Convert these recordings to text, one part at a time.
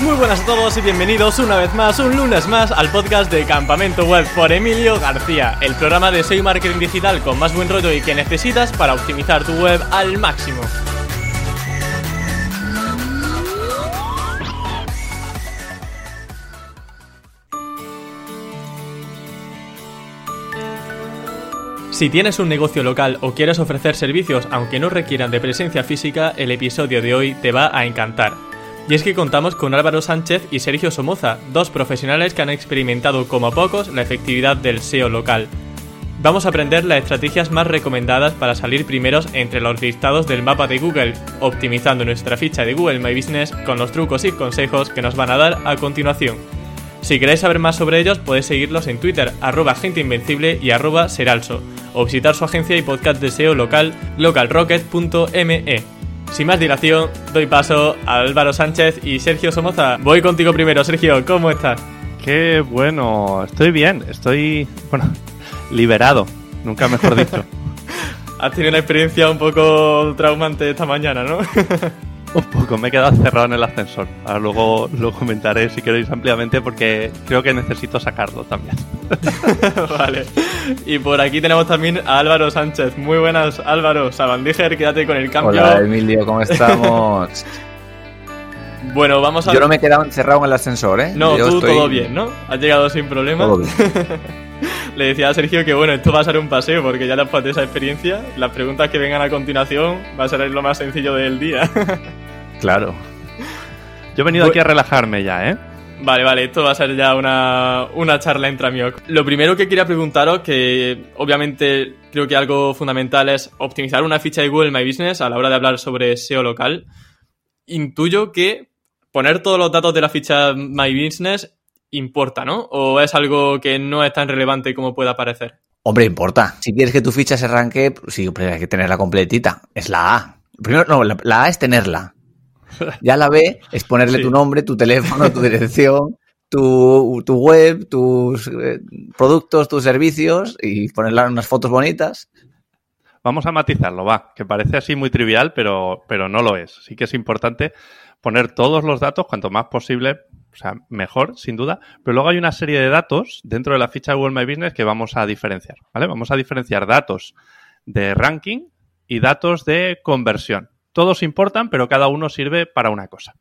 Muy buenas a todos y bienvenidos una vez más, un lunes más, al podcast de Campamento Web por Emilio García, el programa de SEO Marketing Digital con más buen rollo y que necesitas para optimizar tu web al máximo. Si tienes un negocio local o quieres ofrecer servicios aunque no requieran de presencia física, el episodio de hoy te va a encantar. Y es que contamos con Álvaro Sánchez y Sergio Somoza, dos profesionales que han experimentado como pocos la efectividad del SEO local. Vamos a aprender las estrategias más recomendadas para salir primeros entre los listados del mapa de Google, optimizando nuestra ficha de Google My Business con los trucos y consejos que nos van a dar a continuación. Si queréis saber más sobre ellos, podéis seguirlos en Twitter, arroba genteinvencible y arroba seralso, o visitar su agencia y podcast de SEO local, localrocket.me. Sin más dilación, doy paso a Álvaro Sánchez y Sergio Somoza. Voy contigo primero, Sergio, ¿cómo estás? Qué bueno, estoy bien, estoy, bueno, liberado, nunca mejor dicho. Has tenido una experiencia un poco traumante esta mañana, ¿no? Un poco, me he quedado cerrado en el ascensor. Ahora luego lo comentaré si queréis ampliamente porque creo que necesito sacarlo también. vale. Y por aquí tenemos también a Álvaro Sánchez. Muy buenas, Álvaro. Sabandíger, quédate con el cambio. Hola, Emilio, ¿cómo estamos? bueno, vamos a... Yo no me he quedado encerrado en el ascensor, ¿eh? No, Yo tú estoy- todo bien, ¿no? Has llegado sin problema. Todo bien. Le decía a Sergio que bueno, esto va a ser un paseo porque ya después de esa experiencia, las preguntas que vengan a continuación va a ser lo más sencillo del día. Claro. Yo he venido aquí a relajarme ya, ¿eh? Vale, vale, esto va a ser ya una, una charla entre amigos. Lo primero que quería preguntaros, que obviamente creo que algo fundamental es optimizar una ficha de Google My Business a la hora de hablar sobre SEO local. Intuyo que poner todos los datos de la ficha My Business importa, ¿no? ¿O es algo que no es tan relevante como pueda parecer? Hombre, importa. Si quieres que tu ficha se arranque, pues sí, pero hay que tenerla completita. Es la A. Primero, no, la, la A es tenerla. Ya la B es ponerle Sí. tu nombre, tu teléfono, tu dirección, tu, tu web, tus eh, productos, tus servicios y ponerle unas fotos bonitas. Vamos a matizarlo, va, que parece así muy trivial, pero, pero no lo es. Sí que es importante poner todos los datos, cuanto más posible, o sea, mejor, sin duda. Pero luego hay una serie de datos dentro de la ficha de Google My Business que vamos a diferenciar. Vamos a diferenciar datos de ranking y datos de conversión. Todos importan, pero cada uno sirve para una cosa.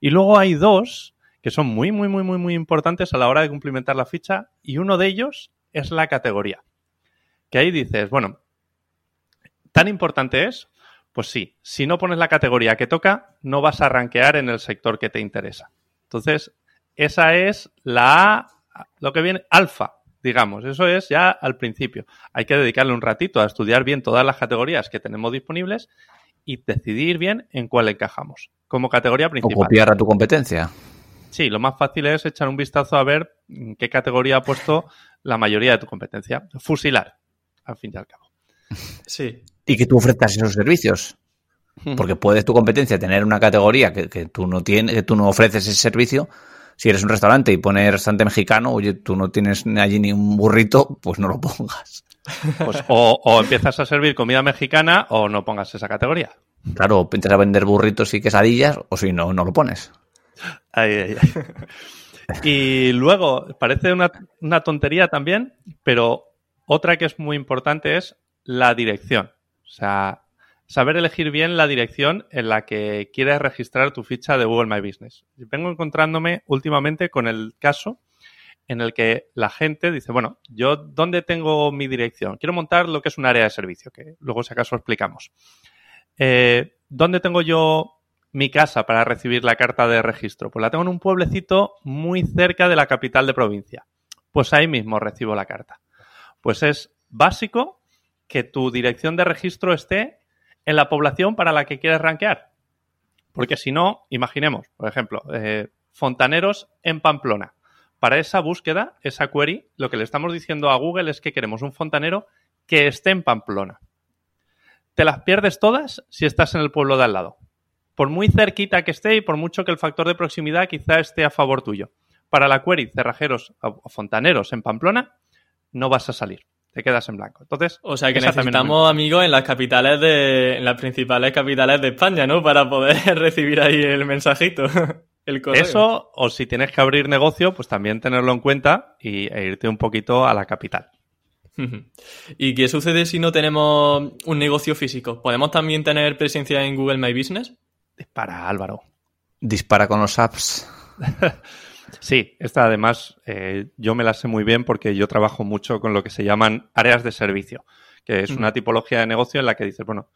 Y luego hay dos que son muy, muy, muy, muy, muy importantes a la hora de cumplimentar la ficha y uno de ellos es la categoría. Que ahí dices, bueno, ¿Tan importante es? Pues sí, si no pones la categoría que toca, no vas a rankear en el sector que te interesa. Entonces, esa es la A, lo que viene, alfa, digamos. Eso es ya al principio. Hay que dedicarle un ratito a estudiar bien todas las categorías que tenemos disponibles y decidir bien en cuál encajamos. Como categoría O principal. copiar a tu competencia. Sí, lo más fácil es echar un vistazo a ver en qué categoría ha puesto la mayoría de tu competencia. Fusilar, al fin y al cabo. Sí. Y que tú ofrezcas esos servicios. Porque puedes tu competencia tener una categoría que, que tú no tienes, que tú no ofreces ese servicio. Si eres un restaurante y pones restaurante mexicano, oye, tú no tienes allí ni un burrito, pues no lo pongas. Pues o, o empiezas a servir comida mexicana o no pongas esa categoría. Claro, o empiezas a vender burritos y quesadillas, o si no, no lo pones. Ay, ay, ay. Y luego, parece una, una tontería también, pero otra que es muy importante es la dirección. O sea, saber elegir bien la dirección en la que quieres registrar tu ficha de Google My Business. Vengo encontrándome últimamente con el caso en el que la gente dice, bueno, yo dónde tengo mi dirección? Quiero montar lo que es un área de servicio, que luego si acaso explicamos. Eh, ¿Dónde tengo yo mi casa para recibir la carta de registro? Pues la tengo en un pueblecito muy cerca de la capital de provincia. Pues ahí mismo recibo la carta. Pues es básico que tu dirección de registro esté en la población para la que quieres rankear. Porque si no, imaginemos, por ejemplo, eh, fontaneros en Pamplona. Para esa búsqueda, esa query, lo que le estamos diciendo a Google es que queremos un fontanero que esté en Pamplona. Te las pierdes todas si estás en el pueblo de al lado. Por muy cerquita que esté y por mucho que el factor de proximidad quizá esté a favor tuyo. Para la query cerrajeros o fontaneros en Pamplona, no vas a salir. Te quedas en blanco. Entonces, O sea que necesitamos amigos en las capitales de. en las principales capitales de España, ¿no? Para poder recibir ahí el mensajito. El correo. Eso, o si tienes que abrir negocio, pues también tenerlo en cuenta y, e irte un poquito a la capital. ¿Y qué sucede si no tenemos un negocio físico? ¿Podemos también tener presencia en Google My Business? Para Álvaro. Dispara con los apps. sí, esta además eh, yo me la sé muy bien porque yo trabajo mucho con lo que se llaman áreas de servicio, que es una tipología de negocio en la que dices, bueno,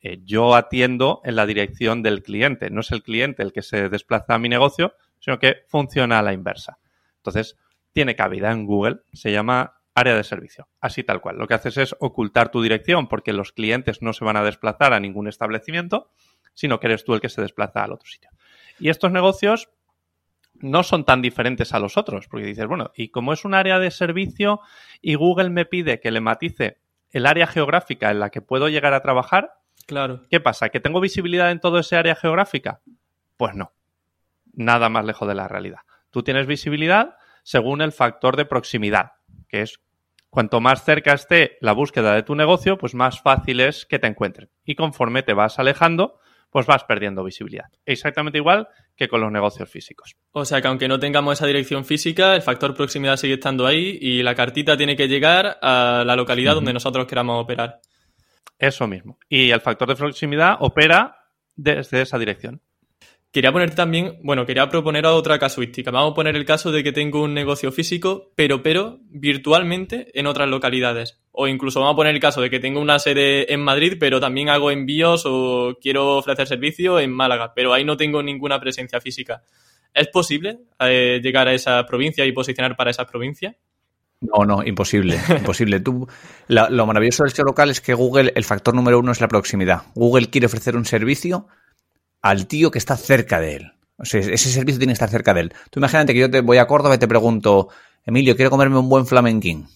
eh, yo atiendo en la dirección del cliente, no es el cliente el que se desplaza a mi negocio, sino que funciona a la inversa. Entonces, tiene cabida en Google, se llama área de servicio, así tal cual. Lo que haces es ocultar tu dirección porque los clientes no se van a desplazar a ningún establecimiento, sino que eres tú el que se desplaza al otro sitio. Y estos negocios no son tan diferentes a los otros, porque dices, bueno, y como es un área de servicio y Google me pide que le matice el área geográfica en la que puedo llegar a trabajar, claro. ¿qué pasa? ¿Que tengo visibilidad en todo ese área geográfica? Pues no, nada más lejos de la realidad. Tú tienes visibilidad según el factor de proximidad, que es cuanto más cerca esté la búsqueda de tu negocio, pues más fácil es que te encuentren. Y conforme te vas alejando, pues vas perdiendo visibilidad. Exactamente igual que con los negocios físicos. O sea que aunque no tengamos esa dirección física, el factor proximidad sigue estando ahí y la cartita tiene que llegar a la localidad donde nosotros queramos operar. Eso mismo. Y el factor de proximidad opera desde esa dirección. Quería poner también, bueno, quería proponer otra casuística. Vamos a poner el caso de que tengo un negocio físico, pero, pero, virtualmente en otras localidades. O incluso vamos a poner el caso de que tengo una sede en Madrid, pero también hago envíos o quiero ofrecer servicio en Málaga, pero ahí no tengo ninguna presencia física. ¿Es posible eh, llegar a esa provincia y posicionar para esa provincia? No, no, imposible, imposible. Tú, lo maravilloso del SEO local es que Google, el factor número uno es la proximidad. Google quiere ofrecer un servicio al tío que está cerca de él. O sea, ese servicio tiene que estar cerca de él. Tú imagínate que yo te voy a Córdoba y te pregunto, Emilio, quiero comerme un buen flamenquín.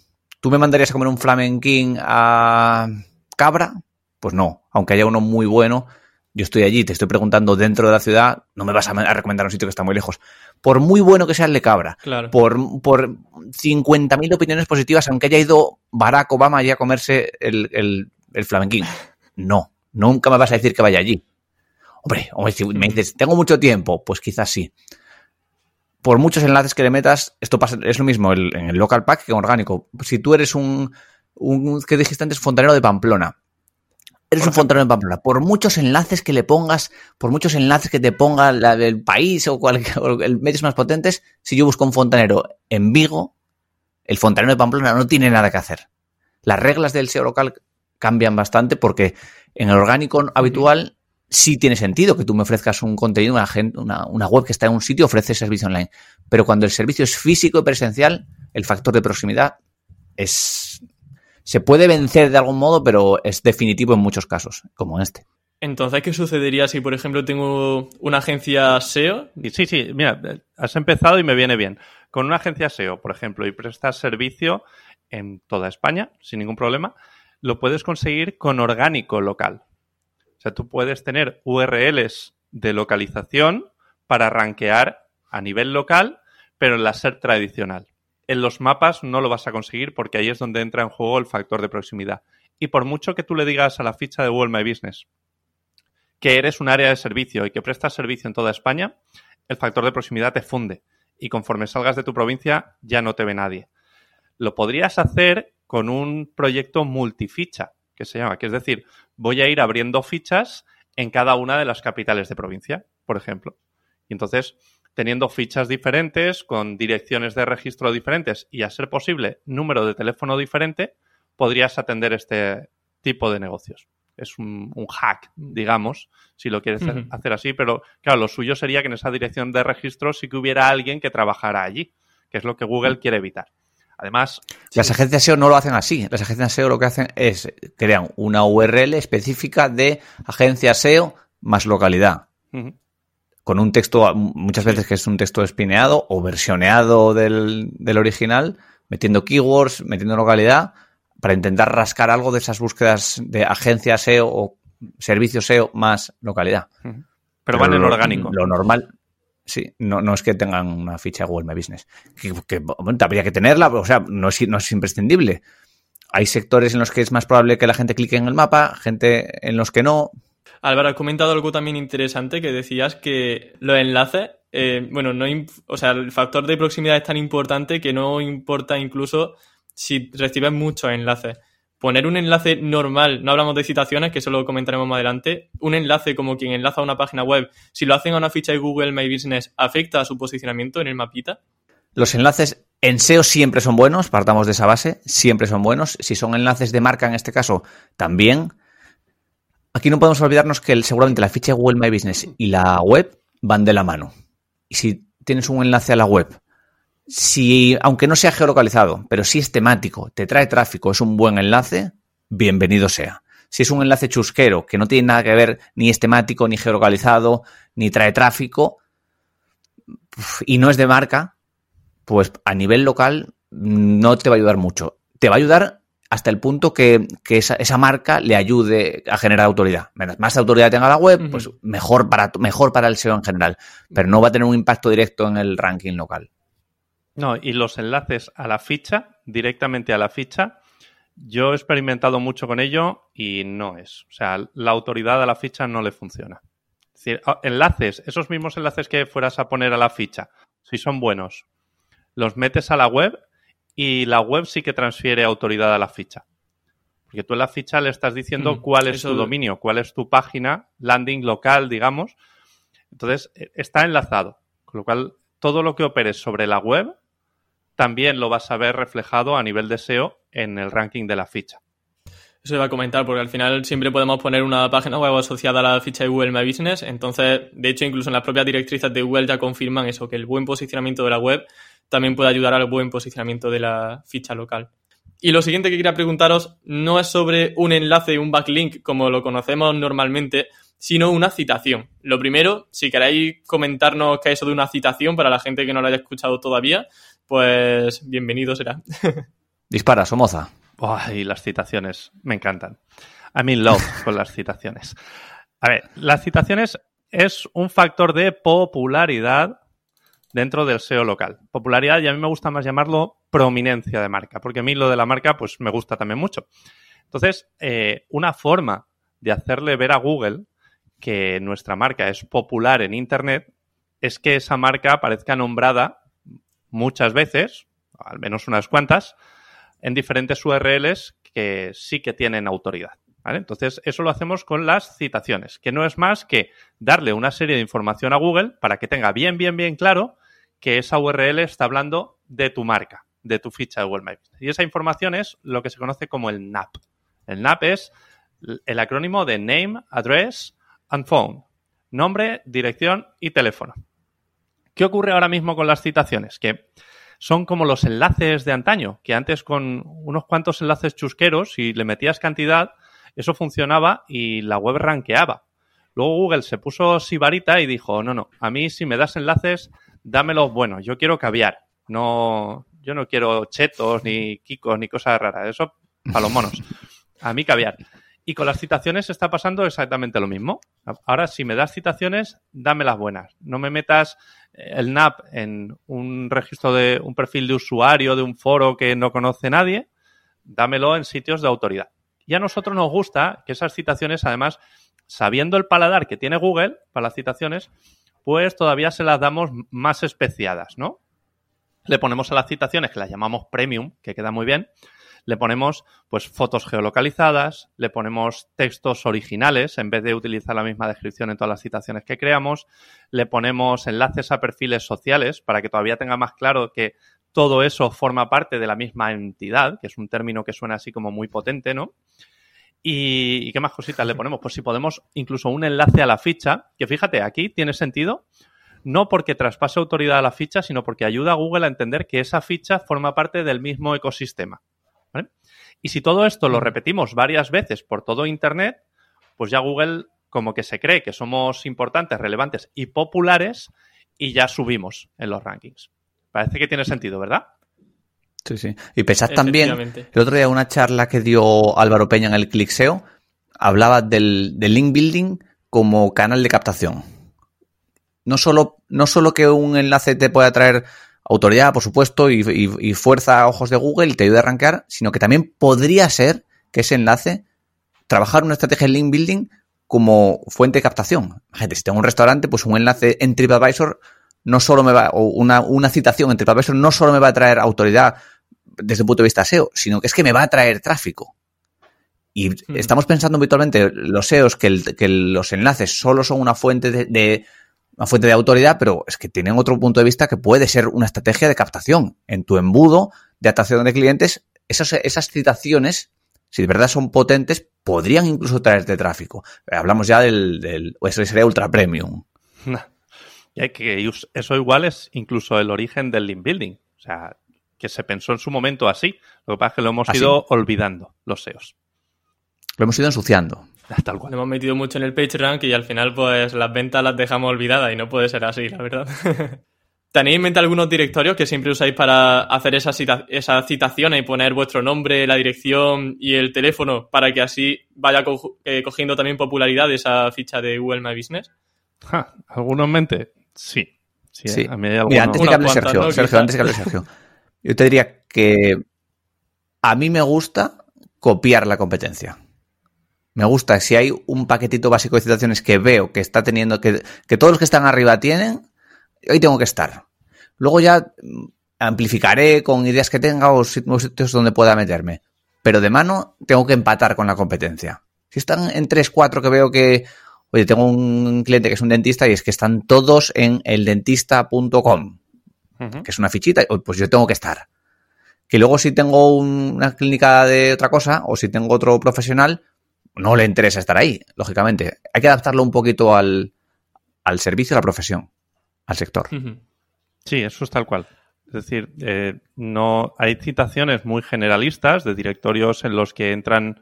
¿Tú me mandarías a comer un flamenquín a Cabra? Pues no, aunque haya uno muy bueno, yo estoy allí, te estoy preguntando dentro de la ciudad, no me vas a, recomendar un sitio que está muy lejos. Por muy bueno que sea el de Cabra, claro. por, por 50.000 opiniones positivas, aunque haya ido Barack Obama allí a comerse el, el, el flamenquín. No, nunca me vas a decir que vaya allí. Hombre, si me dices, tengo mucho tiempo, pues quizás sí. Por muchos enlaces que le metas, esto pasa, es lo mismo en el local pack que en orgánico. Si tú eres un, un que dijiste antes, fontanero de Pamplona, Eres un fontanero de Pamplona. Por muchos enlaces que le pongas, por muchos enlaces que te ponga la, el país o, cualquier, medios más potentes, si yo busco un fontanero en Vigo, el fontanero de Pamplona no tiene nada que hacer. Las reglas del SEO local cambian bastante porque en el orgánico habitual sí tiene sentido que tú me ofrezcas un contenido, una, una, web que está en un sitio ofrece servicio online. Pero cuando el servicio es físico y presencial, el factor de proximidad es. Se puede vencer de algún modo, pero es definitivo en muchos casos, como este. Entonces, ¿qué sucedería si, por ejemplo, tengo una agencia SEO? Sí, sí, mira, has empezado y me viene bien. Con una agencia SEO, por ejemplo, y prestas servicio en toda España, sin ningún problema, lo puedes conseguir con orgánico local. O sea, tú puedes tener URLs de localización para rankear a nivel local, pero en la SER tradicional. En los mapas no lo vas a conseguir porque ahí es donde entra en juego el factor de proximidad. Y por mucho que tú le digas a la ficha de Google My Business que eres un área de servicio y que prestas servicio en toda España, el factor de proximidad te funde y conforme salgas de tu provincia ya no te ve nadie. Lo podrías hacer con un proyecto multificha, que se llama, que es decir, voy a ir abriendo fichas en cada una de las capitales de provincia, por ejemplo. Y entonces, teniendo fichas diferentes, con direcciones de registro diferentes y a ser posible número de teléfono diferente, podrías atender este tipo de negocios. Es un, hack, digamos, si lo quieres hacer así, pero claro, lo suyo sería que en esa dirección de registro sí que hubiera alguien que trabajara allí, que es lo que Google quiere evitar. Además. Las agencias SEO no lo hacen así. Las agencias SEO lo que hacen es crean una URL específica de agencia SEO más localidad. Con un texto, muchas veces que es un texto espineado o versioneado del, original, metiendo keywords, metiendo localidad, para intentar rascar algo de esas búsquedas de agencia SEO o servicio SEO más localidad. Pero, van en orgánico. Lo normal, Sí, no, no es que tengan una ficha Google My Business. Que, habría que tenerla, o sea, no es, no es imprescindible. Hay sectores en los que es más probable que la gente clique en el mapa, gente en los que no. Álvaro, has comentado algo también interesante que decías que los enlaces eh, bueno, no, o sea, el factor de proximidad es tan importante que no importa incluso si recibes muchos enlaces. Poner un enlace normal, no hablamos de citaciones, que eso lo comentaremos más adelante, un enlace como quien enlaza a una página web, si lo hacen a una ficha de Google My Business, ¿afecta a su posicionamiento en el mapita? Los enlaces en SEO siempre son buenos, partamos de esa base, siempre son buenos. Si son enlaces de marca en este caso, también. Aquí no podemos olvidarnos que seguramente la ficha de Google My Business y la web van de la mano. Y si tienes un enlace a la web, si, aunque no sea geolocalizado, pero si es temático, te trae tráfico, es un buen enlace, bienvenido sea. Si es un enlace chusquero que no tiene nada que ver, ni es temático, ni geolocalizado, ni trae tráfico, y no es de marca, pues a nivel local no te va a ayudar mucho. Te va a ayudar hasta el punto que, esa, marca le ayude a generar autoridad. Más autoridad tenga la web, pues mejor para, mejor para el SEO en general, pero no va a tener un impacto directo en el ranking local. No, y los enlaces a la ficha, directamente a la ficha, yo he experimentado mucho con ello y no es. O sea, la autoridad a la ficha no le funciona. Es decir, enlaces, esos mismos enlaces que fueras a poner a la ficha, si son buenos, los metes a la web y la web sí que transfiere autoridad a la ficha. Porque tú en la ficha le estás diciendo cuál es tu dominio, cuál es tu página, landing local, digamos. Entonces, e, está enlazado. Con lo cual, todo lo que operes sobre la web también lo vas a ver reflejado a nivel de SEO en el ranking de la ficha. Eso iba a comentar, porque al final siempre podemos poner una página web asociada a la ficha de Google My Business. Entonces, de hecho, incluso en las propias directrices de Google ya confirman eso, que el buen posicionamiento de la web también puede ayudar al buen posicionamiento de la ficha local. Y lo siguiente que quería preguntaros no es sobre un enlace, un backlink como lo conocemos normalmente, sino una citación. Lo primero, si queréis comentarnos qué es eso de una citación para la gente que no lo haya escuchado todavía, pues bienvenido será. Dispara, Somoza. y las citaciones me encantan. I'm in love con las citaciones. A ver, las citaciones es un factor de popularidad dentro del SEO local. Popularidad y a mí me gusta más llamarlo prominencia de marca, porque a mí lo de la marca pues me gusta también mucho. Entonces, eh, una forma de hacerle ver a Google que nuestra marca es popular en Internet es que esa marca aparezca nombrada muchas veces, al menos unas cuantas, en diferentes URLs que sí que tienen autoridad. Entonces, eso lo hacemos con las citaciones, que no es más que darle una serie de información a Google para que tenga bien, bien, bien claro que esa URL está hablando de tu marca, de tu ficha de Google My. Y esa información es lo que se conoce como el NAP. El NAP es el acrónimo de Name, Address and Phone. Nombre, dirección y teléfono. ¿Qué ocurre ahora mismo con las citaciones? Que son como los enlaces de antaño, que antes con unos cuantos enlaces chusqueros, si le metías cantidad, eso funcionaba y la web ranqueaba. Luego Google se puso sibarita y dijo, no, no, a mí si me das enlaces dámelos buenos, yo quiero caviar, no, yo no quiero chetos, ni kikos, ni cosas raras, eso para los monos. A mí caviar. Y con las citaciones está pasando exactamente lo mismo. Ahora, si me das citaciones, dame las buenas. No me metas eh, el NAP en un registro de un perfil de usuario de un foro que no conoce nadie, dámelo en sitios de autoridad. Y a nosotros nos gusta que esas citaciones, además, sabiendo el paladar que tiene Google para las citaciones, pues todavía se las damos más especiadas, ¿no? Le ponemos a las citaciones, que las llamamos premium, que queda muy bien, le ponemos pues fotos geolocalizadas, le ponemos textos originales en vez de utilizar la misma descripción en todas las citaciones que creamos, le ponemos enlaces a perfiles sociales para que todavía tenga más claro que todo eso forma parte de la misma entidad, que es un término que suena así como muy potente, ¿no? ¿Y, qué más cositas le ponemos? Pues si podemos incluso un enlace a la ficha, que fíjate, aquí tiene sentido, no porque traspase autoridad a la ficha, sino porque ayuda a Google a entender que esa ficha forma parte del mismo ecosistema. Y si todo esto lo repetimos varias veces por todo Internet, pues ya Google como que se cree que somos importantes, relevantes y populares y ya subimos en los rankings. Parece que tiene sentido, ¿verdad? Sí, sí. Y pensad también, el otro día una charla que dio Álvaro Peña en el ClickSeo, hablaba del, link building como canal de captación. No solo, no solo que un enlace te pueda traer autoridad, por supuesto, y, fuerza a ojos de Google y te ayude a arrancar, sino que también podría ser que ese enlace trabajar una estrategia de link building como fuente de captación. Gente, si tengo un restaurante, pues un enlace en TripAdvisor no solo me va, o una, una citación entre Professor no solo me va a traer autoridad desde el punto de vista SEO, sino que es que me va a traer tráfico. Y Hmm. estamos pensando habitualmente los SEOs que, el- que los enlaces solo son una fuente de, de- una fuente de autoridad, pero es que tienen otro punto de vista que puede ser una estrategia de captación. En tu embudo de atracción de clientes, esas, esas citaciones, si de verdad son potentes, podrían incluso traerte tráfico. Hablamos ya del, del eso sería ultra premium. Y hay que us- eso igual es incluso el origen del link building. O sea, que se pensó en su momento así. Lo que pasa es que lo hemos Así. ido olvidando, los SEOs. Lo hemos ido ensuciando. Tal Lo cual. hemos metido mucho en el PageRank y al final pues las ventas las dejamos olvidadas y no puede ser así, la verdad. ¿Tenéis en mente algunos directorios que siempre usáis para hacer esas, cita- esas citaciones y poner vuestro nombre, la dirección y el teléfono para que así vaya co- eh, cogiendo también popularidad esa ficha de Google My Business? Ja, ¿Alguno en mente? Sí. Sí, Sí. a mí hay Mira, alguno- antes de que hable cuantas, Sergio, ¿no? Sergio, antes de que hable Sergio, yo te diría que a mí me gusta copiar la competencia. Me gusta, si hay un paquetito básico de citaciones que veo que está teniendo, que, que todos los que están arriba tienen, hoy tengo que estar. Luego ya mm, amplificaré con ideas que tenga o sitios donde pueda meterme. Pero de mano tengo que empatar con la competencia. Si están en 3, 4 que veo que, oye, tengo un cliente que es un dentista y es que están todos en eldentista.com Ujú. que es una fichita, pues yo tengo que estar. Que luego si tengo un- una clínica de otra cosa o si tengo otro profesional, no le interesa estar ahí, lógicamente. Hay que adaptarlo un poquito al, al servicio, a la profesión, al sector. Sí, eso es tal cual. Es decir, eh, no hay citaciones muy generalistas de directorios en los que entran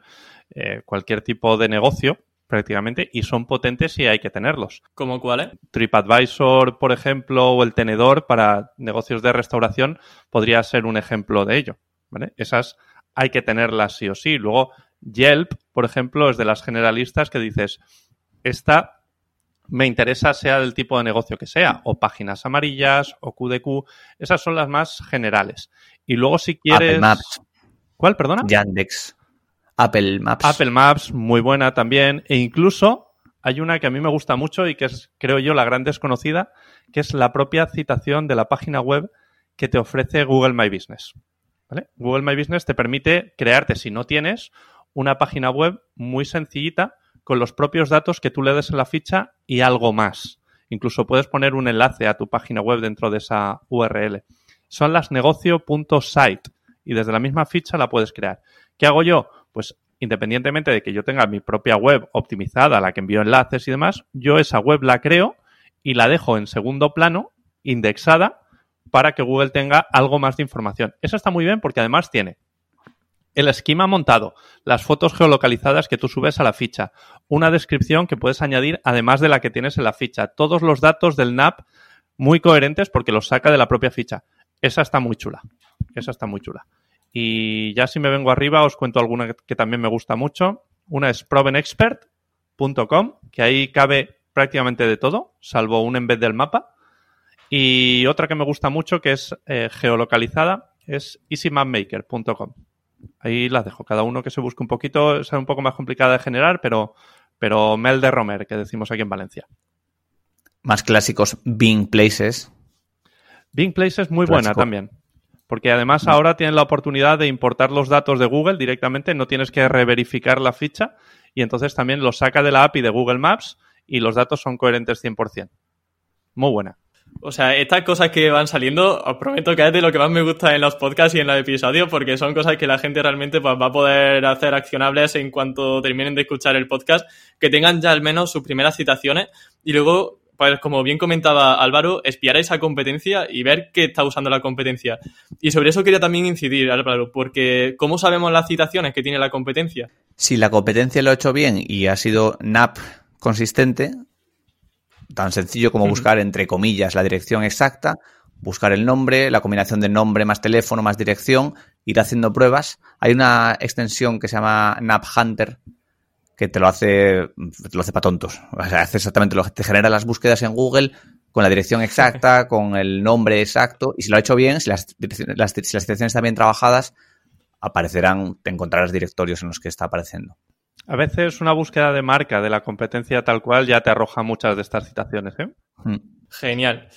eh, cualquier tipo de negocio prácticamente y son potentes y hay que tenerlos. ¿Cómo cuáles? TripAdvisor, por ejemplo, o el tenedor para negocios de restauración podría ser un ejemplo de ello. ¿vale? Esas hay que tenerlas sí o sí. Luego, Yelp, por ejemplo, es de las generalistas que dices, esta me interesa sea del tipo de negocio que sea, o páginas amarillas, o QDQ, esas son las más generales. Y luego si quieres... Apple Maps, ¿Cuál, perdona? Yandex, Apple Maps. Apple Maps, muy buena también. E incluso hay una que a mí me gusta mucho y que es, creo yo, la gran desconocida, que es la propia citación de la página web que te ofrece Google My Business. ¿Vale? Google My Business te permite crearte, si no tienes, una página web muy sencillita con los propios datos que tú le des en la ficha y algo más. Incluso puedes poner un enlace a tu página web dentro de esa URL. Son las negocio.site y desde la misma ficha la puedes crear. ¿Qué hago yo? Pues independientemente de que yo tenga mi propia web optimizada, la que envío enlaces y demás, yo esa web la creo y la dejo en segundo plano, indexada, para que Google tenga algo más de información. Eso está muy bien porque además tiene el esquema montado, las fotos geolocalizadas que tú subes a la ficha, una descripción que puedes añadir además de la que tienes en la ficha, todos los datos del NAP muy coherentes porque los saca de la propia ficha. Esa está muy chula. Esa está muy chula. Y ya si me vengo arriba os cuento alguna que, también me gusta mucho. Una es provenexpert.com, que ahí cabe prácticamente de todo, salvo un embed del mapa. Y otra que me gusta mucho, que es eh, geolocalizada, es easymapmaker.com. Ahí las dejo. Cada uno que se busque un poquito, es un poco más complicada de generar, pero, pero Mel de Romer, que decimos aquí en Valencia. Más clásicos, Bing Places. Bing Place es muy buena también. Porque además ahora tienen la oportunidad de importar los datos de Google directamente, no tienes que reverificar la ficha y entonces también los saca de la API de Google Maps y los datos son coherentes 100%. Muy buena. O sea, estas cosas que van saliendo, os prometo que es de lo que más me gusta en los podcasts y en los episodios, porque son cosas que la gente realmente pues, va a poder hacer accionables en cuanto terminen de escuchar el podcast, que tengan ya al menos sus primeras citaciones y luego, pues como bien comentaba Álvaro, espiar esa competencia y ver qué está usando la competencia. Y sobre eso quería también incidir, Álvaro, porque ¿cómo sabemos las citaciones que tiene la competencia? Si la competencia lo ha hecho bien y ha sido NAP consistente, tan sencillo como buscar entre comillas la dirección exacta, buscar el nombre, la combinación de nombre más teléfono más dirección, ir haciendo pruebas. Hay una extensión que se llama NAP Hunter que te lo hace, te lo hace para tontos. O sea, hace exactamente lo que te genera las búsquedas en Google con la dirección exacta, con el nombre exacto, y si lo ha hecho bien, si las, direcciones- las, si las direcciones están bien trabajadas, aparecerán, te encontrarás directorios en los que está apareciendo. A veces una búsqueda de marca de la competencia tal cual ya te arroja muchas de estas citaciones. ¿eh? Mm. Genial.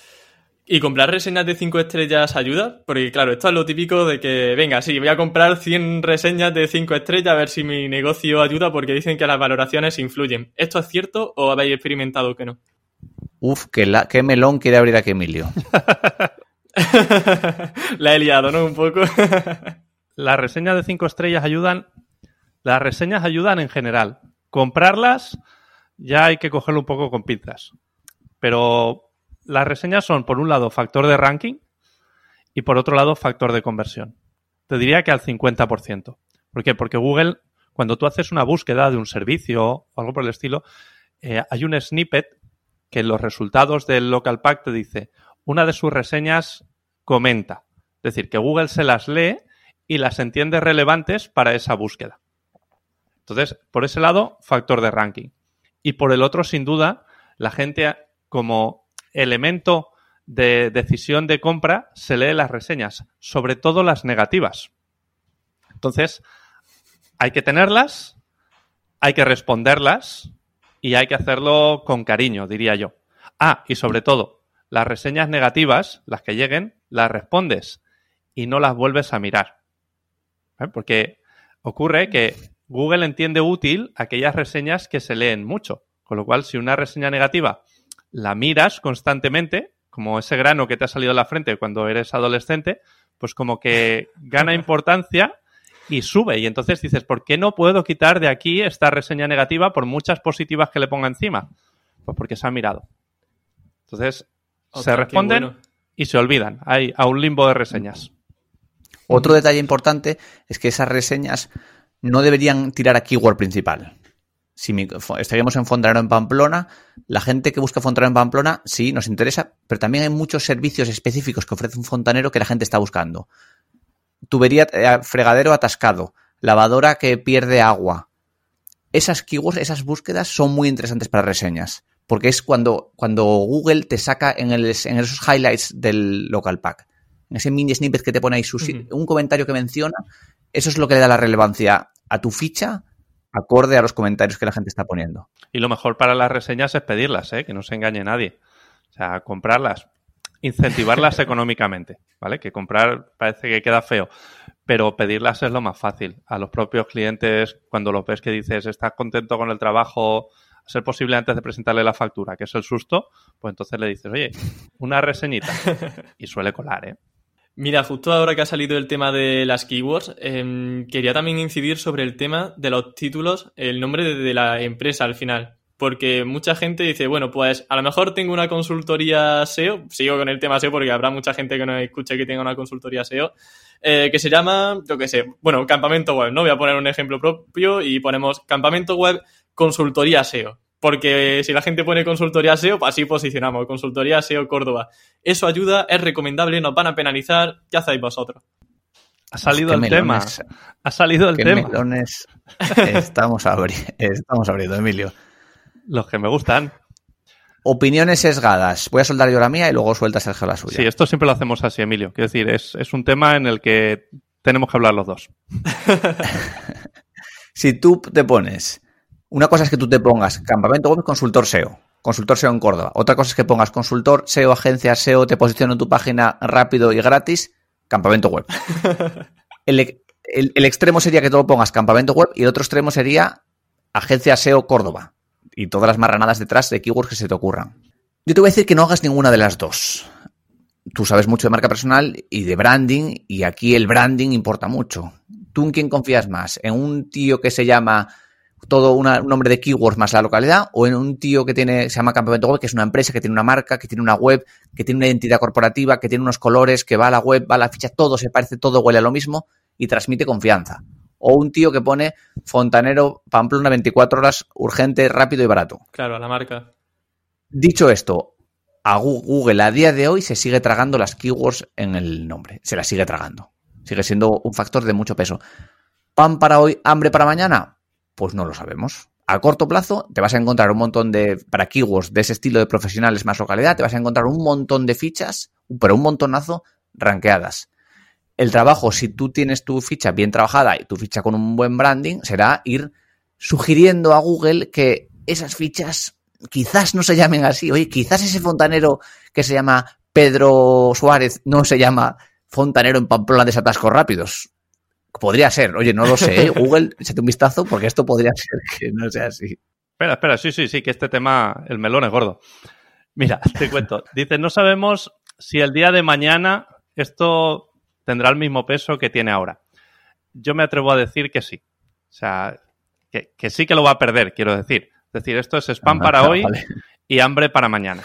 ¿Y comprar reseñas de 5 estrellas ayuda? Porque claro, esto es lo típico de que, venga, sí, voy a comprar 100 reseñas de 5 estrellas a ver si mi negocio ayuda porque dicen que las valoraciones influyen. ¿Esto es cierto o habéis experimentado que no? Uf, qué, la, qué melón quiere abrir aquí Emilio. la he liado, ¿no? Un poco. las reseñas de 5 estrellas ayudan. Las reseñas ayudan en general. Comprarlas ya hay que cogerlo un poco con pinzas. Pero las reseñas son, por un lado, factor de ranking y por otro lado, factor de conversión. Te diría que al 50%. ¿Por qué? Porque Google, cuando tú haces una búsqueda de un servicio o algo por el estilo, eh, hay un snippet que en los resultados del local pack te dice, una de sus reseñas comenta. Es decir, que Google se las lee y las entiende relevantes para esa búsqueda. Entonces, por ese lado, factor de ranking. Y por el otro, sin duda, la gente como elemento de decisión de compra se lee las reseñas, sobre todo las negativas. Entonces, hay que tenerlas, hay que responderlas y hay que hacerlo con cariño, diría yo. Ah, y sobre todo, las reseñas negativas, las que lleguen, las respondes y no las vuelves a mirar. ¿Eh? Porque ocurre que Google entiende útil aquellas reseñas que se leen mucho. Con lo cual, si una reseña negativa la miras constantemente, como ese grano que te ha salido en la frente cuando eres adolescente, pues como que gana importancia y sube. Y entonces dices, ¿por qué no puedo quitar de aquí esta reseña negativa por muchas positivas que le ponga encima? Pues porque se ha mirado. Entonces, se responden y se olvidan. Hay a un limbo de reseñas. Otro detalle importante es que esas reseñas no deberían tirar a keyword principal si estaríamos en Fontanero en Pamplona, la gente que busca Fontanero en Pamplona sí nos interesa, pero también hay muchos servicios específicos que ofrece un fontanero que la gente está buscando. Tubería, eh, fregadero atascado, lavadora que pierde agua. Esas keywords, esas búsquedas son muy interesantes para reseñas, porque es cuando, cuando Google te saca en, en esos highlights del local pack, en ese mini snippet que te pone ahí un comentario que menciona, eso es lo que le da la relevancia a tu ficha acorde a los comentarios que la gente está poniendo. Y lo mejor para las reseñas es pedirlas, ¿eh? que no se engañe nadie. O sea, comprarlas, incentivarlas económicamente, ¿vale? Que comprar parece que queda feo, pero pedirlas es lo más fácil. A los propios clientes, cuando los ves que dices, estás contento con el trabajo, a ser posible antes de presentarle la factura, que es el susto, pues entonces le dices, oye, una reseñita. Y suele colar, ¿eh? Mira, justo ahora que ha salido el tema de las keywords, em, quería también incidir sobre el tema de los títulos, el nombre de, la empresa al final. Porque mucha gente dice, bueno, pues a lo mejor tengo una consultoría SEO, sigo con el tema SEO porque habrá mucha gente que no escuche que tenga una consultoría SEO, eh, que se llama, yo qué sé, bueno, campamento web, ¿no? Voy a poner un ejemplo propio y ponemos campamento web consultoría SEO porque si la gente pone consultoría SEO, pues así posicionamos, consultoría SEO Córdoba. Eso ayuda, es recomendable, nos van a penalizar. ¿Qué hacéis vosotros? Ha salido el tema. Ha salido el tema. Melones estamos, estamos abriendo, Emilio. Los que me gustan. Opiniones sesgadas. Voy a soldar yo la mía y luego sueltas el la suya. Sí, esto siempre lo hacemos así, Emilio. Quiero decir, es, es un tema en el que tenemos que hablar los dos. si tú te pones una cosa es que tú te pongas campamento web consultor SEO, consultor SEO en Córdoba. Otra cosa es que pongas consultor SEO, agencia SEO, te posiciono en tu página rápido y gratis, campamento web. el, extremo sería que tú lo pongas campamento web y el otro extremo sería agencia SEO Córdoba. Y todas las marranadas detrás de keywords que se te ocurran. Yo te voy a decir que no hagas ninguna de las dos. Tú sabes mucho de marca personal y de branding, y aquí el branding importa mucho. ¿Tú en quién confías más? ¿En un tío que se llama todo un nombre de keywords más la localidad, o en un tío que tiene, se llama Campamento Web, que es una empresa, que tiene una marca, que tiene una web, que tiene una identidad corporativa, que tiene unos colores, que va a la web, va a la ficha, todo se parece, todo huele a lo mismo y transmite confianza. O un tío que pone Fontanero Pamplona 24 horas, urgente, rápido y barato. Claro, a la marca. Dicho esto, a Google a día de hoy se sigue tragando las keywords en el nombre. Se las sigue tragando. Sigue siendo un factor de mucho peso. ¿Pan para hoy, hambre para mañana? Pues no lo sabemos. A corto plazo te vas a encontrar un montón de, para de ese estilo de profesionales más localidad, te vas a encontrar un montón de fichas, pero un montonazo ranqueadas. El trabajo, si tú tienes tu ficha bien trabajada y tu ficha con un buen branding, será ir sugiriendo a Google que esas fichas quizás no se llamen así. Oye, quizás ese fontanero que se llama Pedro Suárez no se llama fontanero en Pamplona de Satascos Rápidos. Podría ser, oye, no lo sé, ¿eh? Google, échate un vistazo porque esto podría ser que no sea así. Espera, espera, sí, sí, sí, que este tema, el melón es gordo. Mira, te cuento. Dice, no sabemos si el día de mañana esto tendrá el mismo peso que tiene ahora. Yo me atrevo a decir que sí. O sea, que, sí que lo va a perder, quiero decir. Es decir, esto es spam ah, para hoy y hambre para mañana.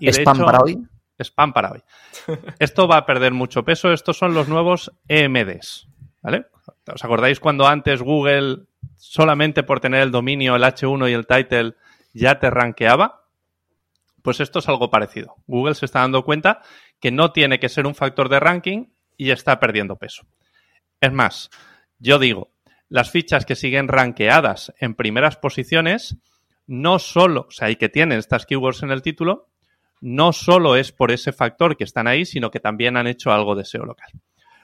¿Spam para hoy? Spam para hoy. Esto va a perder mucho peso. Estos son los nuevos EMDs. ¿Vale? ¿Os acordáis cuando antes Google, solamente por tener el dominio, el H1 y el title, ya te rankeaba? Pues esto es algo parecido. Google se está dando cuenta que no tiene que ser un factor de ranking y está perdiendo peso. Es más, yo digo, las fichas que siguen rankeadas en primeras posiciones, no solo, o sea, y que tienen estas keywords en el título, no solo es por ese factor que están ahí, sino que también han hecho algo de SEO local.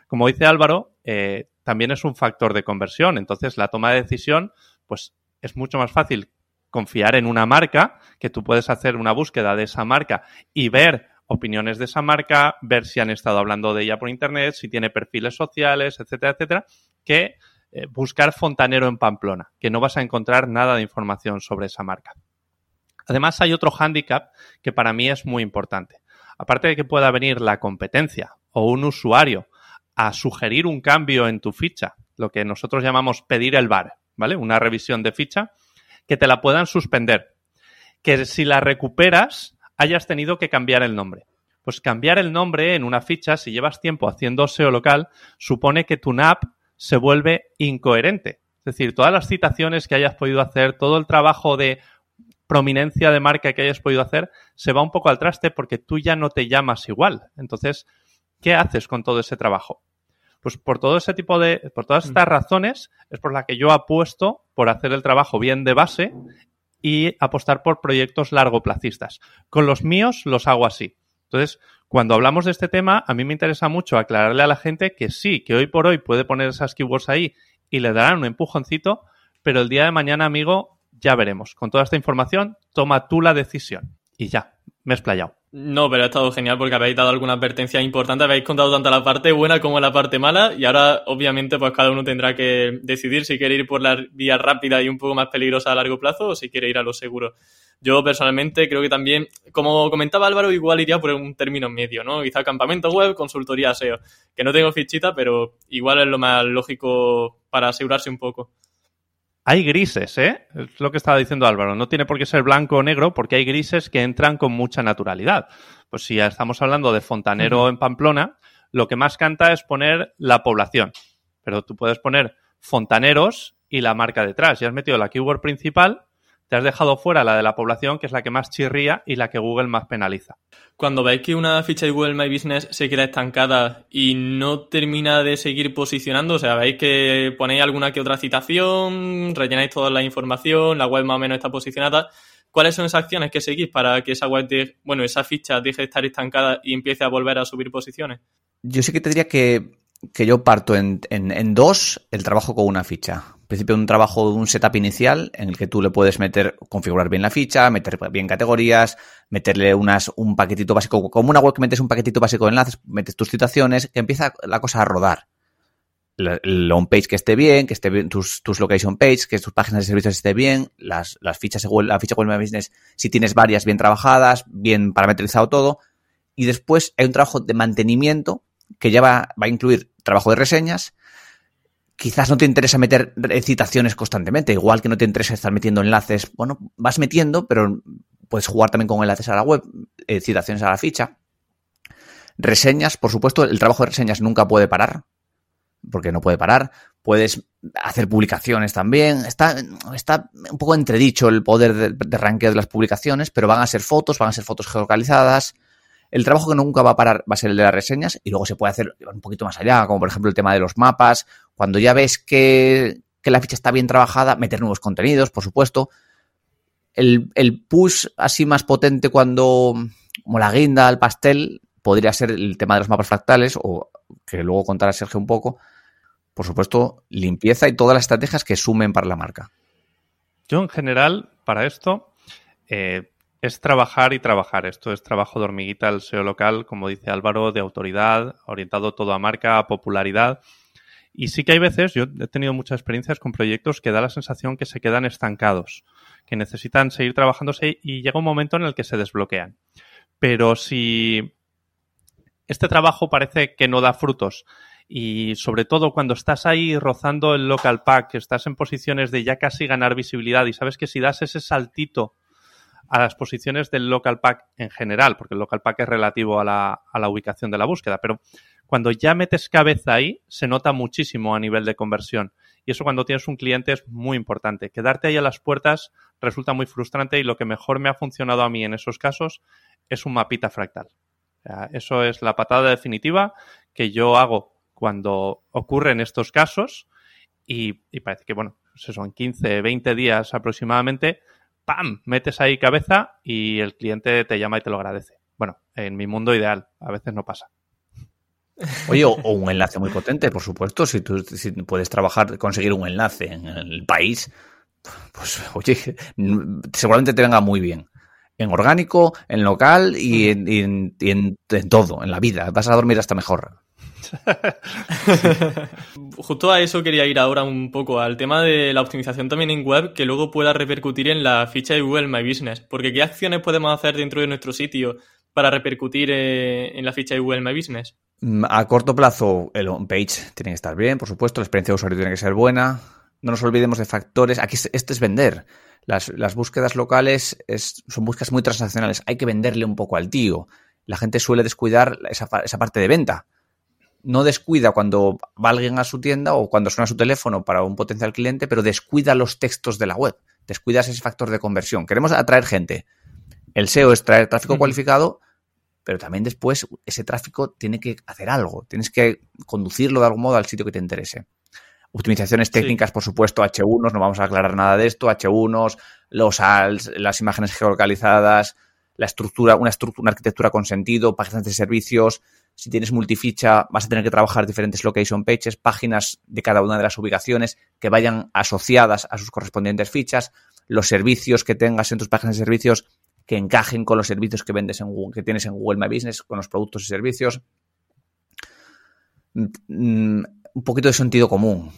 Como dice Álvaro, eh, también es un factor de conversión. Entonces, la toma de decisión, pues es mucho más fácil confiar en una marca, que tú puedes hacer una búsqueda de esa marca y ver opiniones de esa marca, ver si han estado hablando de ella por internet, si tiene perfiles sociales, etcétera, etcétera, que eh, buscar fontanero en Pamplona, que no vas a encontrar nada de información sobre esa marca. Además, hay otro hándicap que para mí es muy importante. Aparte de que pueda venir la competencia o un usuario a sugerir un cambio en tu ficha, lo que nosotros llamamos pedir el bar, ¿vale? Una revisión de ficha, que te la puedan suspender. Que si la recuperas, hayas tenido que cambiar el nombre. Pues cambiar el nombre en una ficha, si llevas tiempo haciendo SEO local, supone que tu NAP se vuelve incoherente. Es decir, todas las citaciones que hayas podido hacer, todo el trabajo de prominencia de marca que hayas podido hacer, se va un poco al traste porque tú ya no te llamas igual. Entonces, ¿qué haces con todo ese trabajo? Pues por todo ese tipo de, por todas estas mm. razones, es por la que yo apuesto por hacer el trabajo bien de base y apostar por proyectos largoplacistas. Con los míos los hago así. Entonces, cuando hablamos de este tema, a mí me interesa mucho aclararle a la gente que sí, que hoy por hoy puede poner esas keywords ahí y le darán un empujoncito, pero el día de mañana, amigo, ya veremos. Con toda esta información, toma tú la decisión. Y ya, me he explayado. No, pero ha estado genial porque habéis dado alguna advertencia importante, habéis contado tanto la parte buena como la parte mala y ahora obviamente pues cada uno tendrá que decidir si quiere ir por la vía rápida y un poco más peligrosa a largo plazo o si quiere ir a lo seguro. Yo personalmente creo que también, como comentaba Álvaro, igual iría por un término medio, ¿no? Quizá campamento web, consultoría SEO, que no tengo fichita, pero igual es lo más lógico para asegurarse un poco. Hay grises, ¿eh? Es lo que estaba diciendo Álvaro. No tiene por qué ser blanco o negro porque hay grises que entran con mucha naturalidad. Pues si ya estamos hablando de fontanero en Pamplona, lo que más canta es poner la población. Pero tú puedes poner fontaneros y la marca detrás. Ya has metido la keyword principal te has dejado fuera la de la población, que es la que más chirría y la que Google más penaliza. Cuando veis que una ficha de Google My Business se queda estancada y no termina de seguir posicionando, o sea, veis que ponéis alguna que otra citación, rellenáis toda la información, la web más o menos está posicionada, ¿cuáles son esas acciones que seguís para que esa web, bueno, esa ficha deje de estar estancada y empiece a volver a subir posiciones? Yo sí que te diría que, yo parto en, en dos el trabajo con una ficha principio un trabajo de un setup inicial en el que tú le puedes meter, configurar bien la ficha, meter bien categorías, meterle unas, un paquetito básico, como una web que metes un paquetito básico de enlaces, metes tus citaciones, que empieza la cosa a rodar. El on-page que esté bien, que esté bien tus, tus location page, que tus páginas de servicios esté bien, las, las fichas, la ficha Web Business, si tienes varias bien trabajadas, bien parametrizado todo. Y después hay un trabajo de mantenimiento que ya va, va a incluir trabajo de reseñas, quizás no te interesa meter citaciones constantemente, igual que no te interesa estar metiendo enlaces. Bueno, vas metiendo, pero puedes jugar también con enlaces a la web, eh, citaciones a la ficha. Reseñas, por supuesto, el trabajo de reseñas nunca puede parar, porque no puede parar. Puedes hacer publicaciones también. Está, está un poco entredicho el poder de, de ranqueo de las publicaciones, pero van a ser fotos, van a ser fotos geolocalizadas. El trabajo que nunca va a parar va a ser el de las reseñas y luego se puede hacer un poquito más allá, como por ejemplo el tema de los mapas. Cuando ya ves que, la ficha está bien trabajada, meter nuevos contenidos, por supuesto. El, push así más potente cuando, como la guinda, el pastel, podría ser el tema de los mapas fractales, o que luego contará Sergio un poco. Por supuesto, limpieza y todas las estrategias que sumen para la marca. Yo, en general, para esto, eh, es trabajar y trabajar. Esto es trabajo de hormiguita el SEO local, como dice Álvaro, de autoridad, orientado todo a marca, a popularidad. Y sí que hay veces, yo he tenido muchas experiencias con proyectos que da la sensación que se quedan estancados, que necesitan seguir trabajándose y llega un momento en el que se desbloquean. Pero si este trabajo parece que no da frutos y sobre todo cuando estás ahí rozando el local pack, estás en posiciones de ya casi ganar visibilidad y sabes que si das ese saltito a las posiciones del local pack en general, porque el local pack es relativo a la, a la ubicación de la búsqueda, pero cuando ya metes cabeza ahí, se nota muchísimo a nivel de conversión. Y eso cuando tienes un cliente es muy importante. Quedarte ahí a las puertas resulta muy frustrante y lo que mejor me ha funcionado a mí en esos casos es un mapita fractal. eso es la patada definitiva que yo hago cuando ocurren estos casos y, parece que, bueno, en 15, 20 días aproximadamente, ¡pam! Metes ahí cabeza y el cliente te llama y te lo agradece. Bueno, en mi mundo ideal, a veces no pasa. Oye, o, un enlace muy potente, por supuesto. Si tú puedes trabajar, conseguir un enlace en el país, pues oye, seguramente te venga muy bien. En orgánico, en local y en, todo, en la vida. Vas a dormir hasta mejor. Justo a eso quería ir ahora un poco, al tema de la optimización también en web, que luego pueda repercutir en la ficha de Google My Business. Porque ¿qué acciones podemos hacer dentro de nuestro sitio para repercutir eh, en la ficha de Google My Business? Mm, a corto plazo, el homepage tiene que estar bien, por supuesto, la experiencia de usuario tiene que ser buena. No nos olvidemos de factores. Aquí este es vender. Las, búsquedas locales son búsquedas muy transaccionales. Hay que venderle un poco al tío. La gente suele descuidar esa, parte de venta. No descuida cuando va alguien a su tienda o cuando suena su teléfono para un potencial cliente, pero descuida los textos de la web. Descuidas ese factor de conversión. Queremos atraer gente. El SEO es traer tráfico cualificado, pero también después ese tráfico tiene que hacer algo, tienes que conducirlo de algún modo al sitio que te interese. Optimizaciones técnicas, por supuesto, H1, no vamos a aclarar nada de esto, H1, los ALS, las imágenes geolocalizadas, la estructura, una, estructura, una arquitectura con sentido, páginas de servicios. Si tienes multificha, vas a tener que trabajar diferentes location pages, páginas de cada una de las ubicaciones que vayan asociadas a sus correspondientes fichas, los servicios que tengas en tus páginas de servicios que encajen con los servicios que vendes en Google, que tienes en Google My Business, con los productos y servicios. Mm, mm, un poquito de sentido común.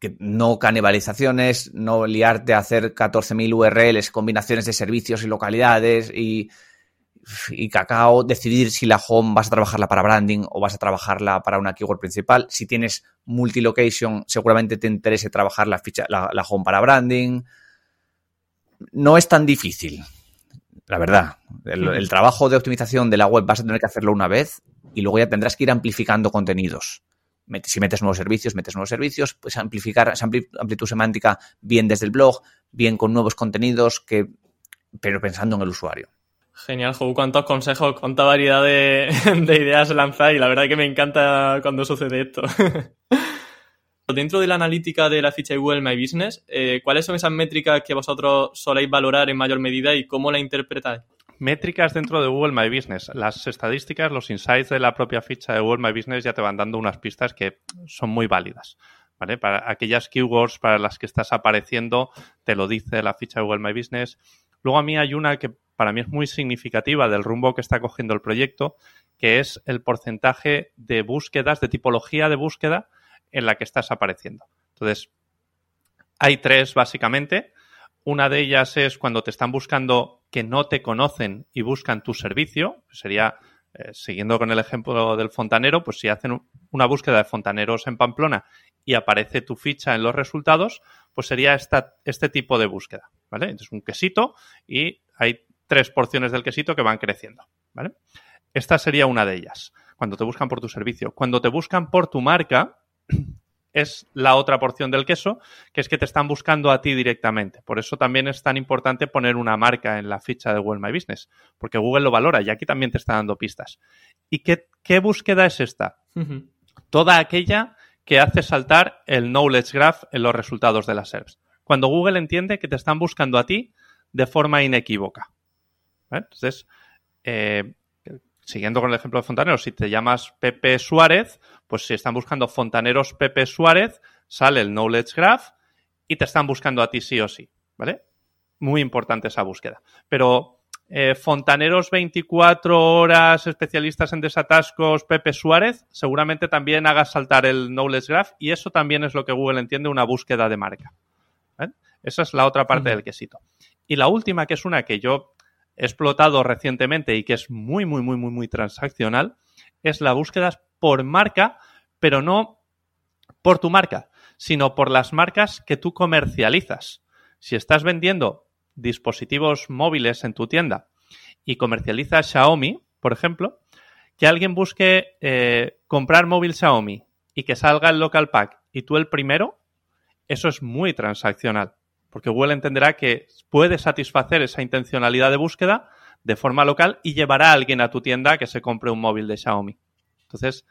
Que no canibalizaciones, no liarte a hacer 14.000 URLs, combinaciones de servicios y localidades y, y cacao, decidir si la home vas a trabajarla para branding o vas a trabajarla para una keyword principal. Si tienes multilocation, seguramente te interese trabajar la ficha, la home para branding. No es tan difícil la verdad. El, trabajo de optimización de la web vas a tener que hacerlo una vez y luego ya tendrás que ir amplificando contenidos. Si metes nuevos servicios, metes nuevos servicios, pues amplificar esa amplitud semántica bien desde el blog, bien con nuevos contenidos, que, pero pensando en el usuario. Genial, Jo, cuántos consejos, cuánta variedad de, de ideas lanzáis. La verdad que me encanta cuando sucede esto. Dentro de la analítica de la ficha de Google My Business, eh, ¿cuáles son esas métricas que vosotros soléis valorar en mayor medida y cómo la interpretáis? Métricas dentro de Google My Business. Las estadísticas, los insights de la propia ficha de Google My Business ya te van dando unas pistas que son muy válidas. ¿Vale? Para aquellas keywords para las que estás apareciendo, te lo dice la ficha de Google My Business. Luego a mí hay una que para mí es muy significativa del rumbo que está cogiendo el proyecto, que es el porcentaje de búsquedas, de tipología de búsqueda en la que estás apareciendo. Entonces, hay tres básicamente. Una de ellas es cuando te están buscando que no te conocen y buscan tu servicio. Sería, eh, siguiendo con el ejemplo del fontanero, pues si hacen una búsqueda de fontaneros en Pamplona y aparece tu ficha en los resultados, pues sería esta, este tipo de búsqueda. ¿Vale? Entonces, un quesito y hay tres porciones del quesito que van creciendo. ¿Vale? Esta sería una de ellas, cuando te buscan por tu servicio. Cuando te buscan por tu marca, es la otra porción del queso, que es que te están buscando a ti directamente. Por eso también es tan importante poner una marca en la ficha de Google My Business, porque Google lo valora y aquí también te está dando pistas. ¿Y qué, búsqueda es esta? Toda aquella que hace saltar el knowledge graph en los resultados de las SERPs. Cuando Google entiende que te están buscando a ti de forma inequívoca. Entonces, eh, siguiendo con el ejemplo de fontaneros, si te llamas Pepe Suárez, pues si están buscando fontaneros Pepe Suárez, sale el Knowledge Graph y te están buscando a ti sí o sí, ¿vale? Muy importante esa búsqueda. Pero eh, fontaneros 24 horas, especialistas en desatascos, Pepe Suárez, seguramente también haga saltar el Knowledge Graph y eso también es lo que Google entiende una búsqueda de marca. Esa es la otra parte del quesito. Y la última, que es una que yo explotado recientemente y que es muy, muy, muy, muy, muy transaccional, es la búsqueda por marca, pero no por tu marca, sino por las marcas que tú comercializas. Si estás vendiendo dispositivos móviles en tu tienda y comercializas Xiaomi, por ejemplo, que alguien busque eh, comprar móvil Xiaomi y que salga el local pack y tú el primero, eso es muy transaccional porque Google entenderá que puede satisfacer esa intencionalidad de búsqueda de forma local y llevará a alguien a tu tienda que se compre un móvil de Xiaomi. Entonces,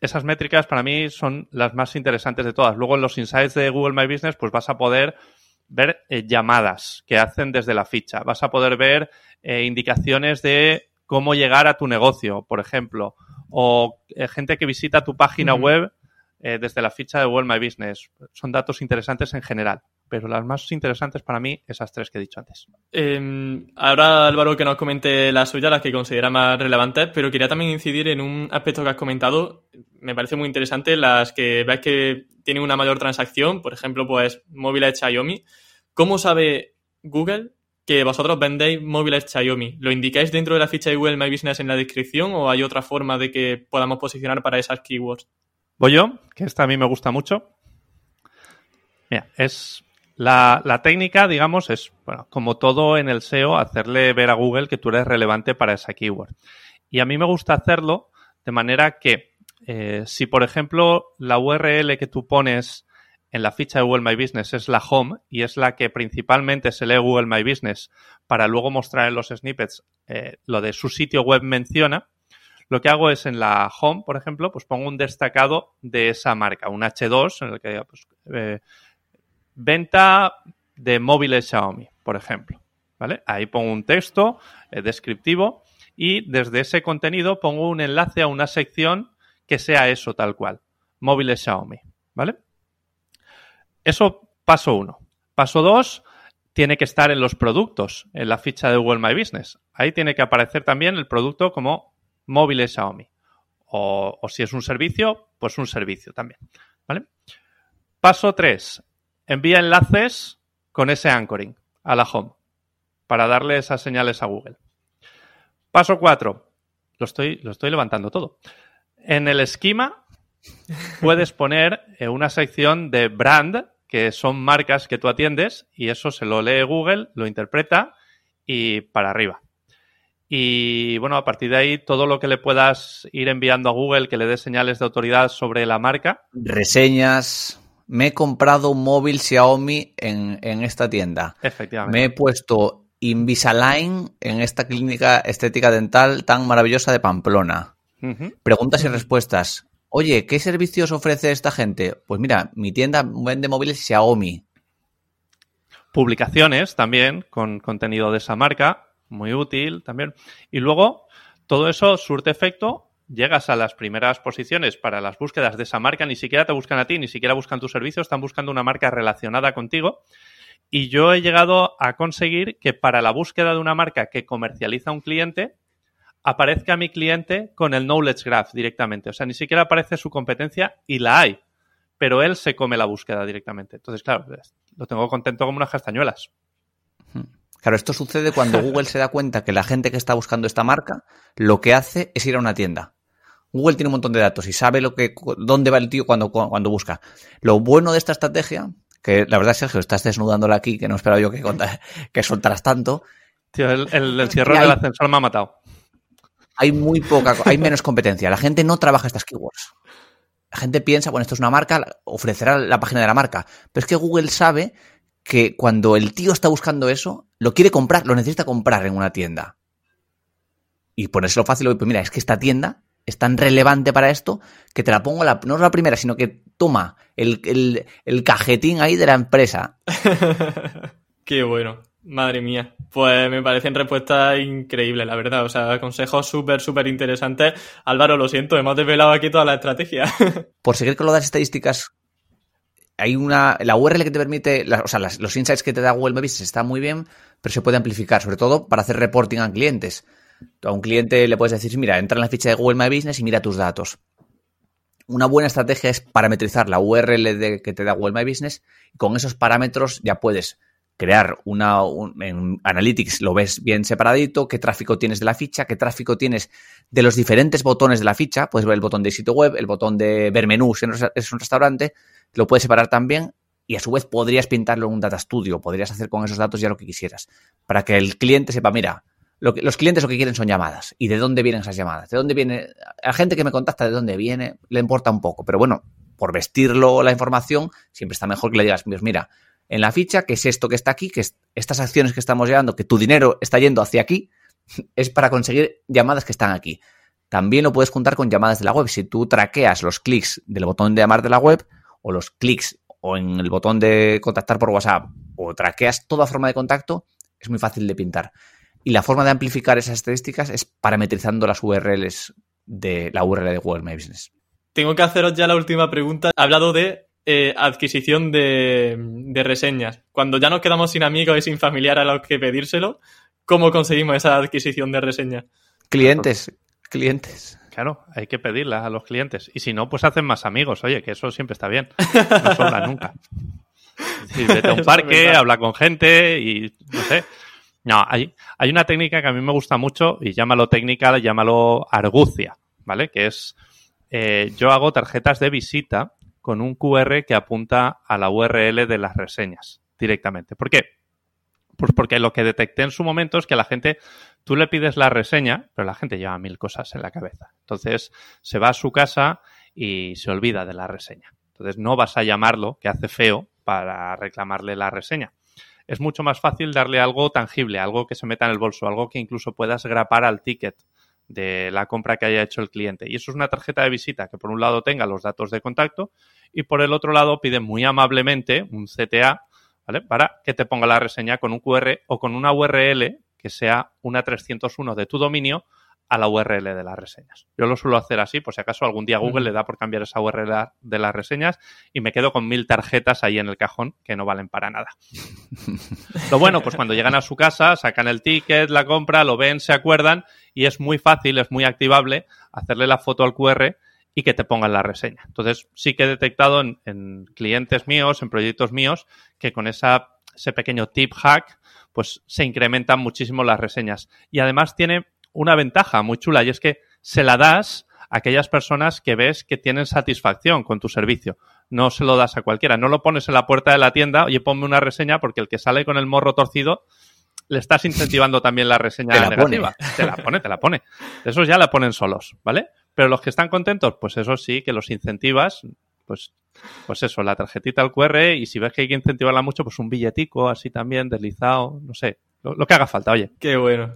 esas métricas para mí son las más interesantes de todas. Luego en los insights de Google My Business, pues vas a poder ver eh, llamadas que hacen desde la ficha. Vas a poder ver eh, indicaciones de cómo llegar a tu negocio, por ejemplo, o eh, gente que visita tu página web desde la ficha de Google My Business. Son datos interesantes en general pero las más interesantes para mí, esas tres que he dicho antes. Eh, ahora Álvaro que nos comente las suyas, las que considera más relevantes, pero quería también incidir en un aspecto que has comentado, me parece muy interesante, las que ves que tienen una mayor transacción, por ejemplo, pues móviles Xiaomi. ¿Cómo sabe Google que vosotros vendéis móviles Xiaomi? ¿Lo indicáis dentro de la ficha de Google My Business en la descripción o hay otra forma de que podamos posicionar para esas keywords? Voy yo, que esta a mí me gusta mucho. Mira, es la, técnica, digamos, es, bueno, como todo en el SEO, hacerle ver a Google que tú eres relevante para esa keyword. Y a mí me gusta hacerlo de manera que, eh, si por ejemplo la URL que tú pones en la ficha de Google My Business es la home y es la que principalmente se lee Google My Business para luego mostrar en los snippets eh, lo de su sitio web menciona, lo que hago es en la home, por ejemplo, pues pongo un destacado de esa marca, un H2 en el que pues, eh, venta de móviles Xiaomi, por ejemplo. ¿Vale? Ahí pongo un texto eh, descriptivo y desde ese contenido pongo un enlace a una sección que sea eso tal cual. Móviles Xiaomi. ¿Vale? Eso paso uno. Paso dos, tiene que estar en los productos, en la ficha de Google My Business. Ahí tiene que aparecer también el producto como móviles Xiaomi. O, o si es un servicio, pues un servicio también. ¿Vale? Paso 3 envía enlaces con ese anchoring a la home para darle esas señales a Google. Paso 4. Lo estoy, lo estoy levantando todo. En el esquema puedes poner eh, una sección de brand, que son marcas que tú atiendes, y eso se lo lee Google, lo interpreta y para arriba. Y bueno, a partir de ahí, todo lo que le puedas ir enviando a Google que le dé señales de autoridad sobre la marca. Reseñas me he comprado un móvil Xiaomi en, esta tienda. Efectivamente. Me he puesto Invisalign en esta clínica estética dental tan maravillosa de Pamplona. Preguntas y respuestas. Oye, ¿qué servicios ofrece esta gente? Pues mira, mi tienda vende móviles Xiaomi. Publicaciones también con contenido de esa marca, muy útil también. Y luego todo eso surte efecto llegas a las primeras posiciones para las búsquedas de esa marca, ni siquiera te buscan a ti, ni siquiera buscan tus servicios, están buscando una marca relacionada contigo. Y yo he llegado a conseguir que para la búsqueda de una marca que comercializa un cliente, aparezca mi cliente con el Knowledge Graph directamente. O sea, ni siquiera aparece su competencia y la hay, pero él se come la búsqueda directamente. Entonces, claro, lo tengo contento como unas castañuelas. Hmm. Claro, esto sucede cuando Google se da cuenta que la gente que está buscando esta marca lo que hace es ir a una tienda. Google tiene un montón de datos y sabe lo que, dónde va el tío cuando, cuando busca. Lo bueno de esta estrategia, que la verdad, Sergio, estás desnudándola aquí, que no esperaba yo que, que soltaras tanto. Tío, el, el, cierre del ascensor me ha matado. Hay muy poca, hay menos competencia. La gente no trabaja estas keywords. La gente piensa, bueno, esto es una marca, ofrecerá la página de la marca. Pero es que Google sabe que cuando el tío está buscando eso, lo quiere comprar, lo necesita comprar en una tienda. Y ponérselo fácil, pues mira, es que esta tienda es tan relevante para esto que te la pongo la, no es la primera, sino que toma el, cajetín ahí de la empresa. Qué bueno. Madre mía. Pues me parecen respuestas increíbles, la verdad. O sea, consejos súper, súper interesantes. Álvaro, lo siento, hemos desvelado aquí toda la estrategia. Por seguir con lo de las estadísticas, hay una, la URL que te permite, o sea, los insights que te da Google My Business está muy bien, pero se puede amplificar, sobre todo para hacer reporting a clientes. A un cliente le puedes decir, mira, entra en la ficha de Google My Business y mira tus datos. Una buena estrategia es parametrizar la URL que te da Google My Business y con esos parámetros ya puedes crear una, en Analytics lo ves bien separadito, qué tráfico tienes de la ficha, qué tráfico tienes de los diferentes botones de la ficha, puedes ver el botón de sitio web, el botón de ver menús en es un restaurante, lo puedes separar también y a su vez podrías pintarlo en un data studio, podrías hacer con esos datos ya lo que quisieras, para que el cliente sepa, mira, lo que, los clientes lo que quieren son llamadas. ¿Y de dónde vienen esas llamadas? ¿De dónde viene? La gente que me contacta, ¿de dónde viene? Le importa un poco. Pero bueno, por vestirlo la información, siempre está mejor que le digas, mira, en la ficha, que es esto que está aquí, que es estas acciones que estamos llevando, que tu dinero está yendo hacia aquí, es para conseguir llamadas que están aquí. También lo puedes juntar con llamadas de la web. Si tú traqueas los clics del botón de llamar de la web, o los clics o en el botón de contactar por WhatsApp, o traqueas toda forma de contacto, es muy fácil de pintar. Y la forma de amplificar esas estadísticas es parametrizando las URLs de la URL de Google My Business. Tengo que haceros ya la última pregunta. He hablado de eh, adquisición de, reseñas. Cuando ya nos quedamos sin amigos y sin familiar a los que pedírselo, ¿cómo conseguimos esa adquisición de reseñas? Clientes, clientes. Claro, hay que pedirla a los clientes. Y si no, pues hacen más amigos. Oye, que eso siempre está bien. No sobra nunca. vete a un parque, habla con gente y no sé. No, hay, hay una técnica que a mí me gusta mucho y llámalo técnica, llámalo argucia, ¿vale? Que es, eh, yo hago tarjetas de visita con un QR que apunta a la URL de las reseñas directamente. ¿Por qué? Pues porque lo que detecté en su momento es que la gente, tú le pides la reseña, pero la gente lleva mil cosas en la cabeza. Entonces se va a su casa y se olvida de la reseña. Entonces no vas a llamarlo, que hace feo, para reclamarle la reseña es mucho más fácil darle algo tangible, algo que se meta en el bolso, algo que incluso puedas grapar al ticket de la compra que haya hecho el cliente. Y eso es una tarjeta de visita que por un lado tenga los datos de contacto y por el otro lado pide muy amablemente un CTA, ¿vale? Para que te ponga la reseña con un QR o con una URL que sea una 301 de tu dominio a la URL de las reseñas. Yo lo suelo hacer así, por si acaso algún día Google le da por cambiar esa URL de las reseñas y me quedo con mil tarjetas ahí en el cajón que no valen para nada. lo bueno, pues cuando llegan a su casa, sacan el ticket, la compra, lo ven, se acuerdan y es muy fácil, es muy activable hacerle la foto al QR y que te pongan la reseña. Entonces, sí que he detectado en, en clientes míos, en proyectos míos, que con esa, ese pequeño tip hack, pues se incrementan muchísimo las reseñas. Y además tiene una ventaja muy chula y es que se la das a aquellas personas que ves que tienen satisfacción con tu servicio. No se lo das a cualquiera. No lo pones en la puerta de la tienda, oye, ponme una reseña porque el que sale con el morro torcido le estás incentivando también la reseña negativa. Te la pone, te la pone. Esos ya la ponen solos, ¿vale? Pero los que están contentos, pues eso sí, que los incentivas, pues, pues eso, la tarjetita al QR y si ves que hay que incentivarla mucho, pues un billetico así también, deslizado, no sé, lo que haga falta, oye. Qué bueno.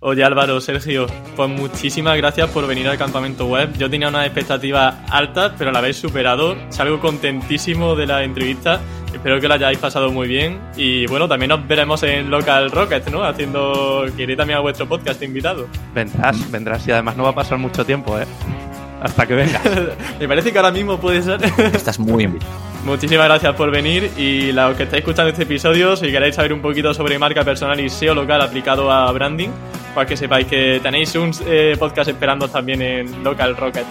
Oye Álvaro, Sergio, pues muchísimas gracias por venir al campamento web. Yo tenía unas expectativas altas, pero la habéis superado. Salgo contentísimo de la entrevista. Espero que la hayáis pasado muy bien. Y bueno, también nos veremos en Local Rocket, ¿no? Haciendo que iré también a vuestro podcast invitado. Vendrás, vendrás y además no va a pasar mucho tiempo, ¿eh? Hasta que vengas. Me parece que ahora mismo puede ser. Estás muy invitado. Muchísimas gracias por venir y los que estáis escuchando este episodio, si queréis saber un poquito sobre marca personal y SEO local aplicado a branding, para que sepáis que tenéis un eh, podcast esperando también en Local Rocket.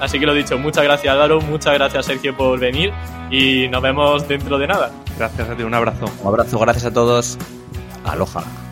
Así que lo dicho, muchas gracias Álvaro, muchas gracias Sergio por venir y nos vemos dentro de nada. Gracias a ti, un abrazo. Un abrazo, gracias a todos. Aloha.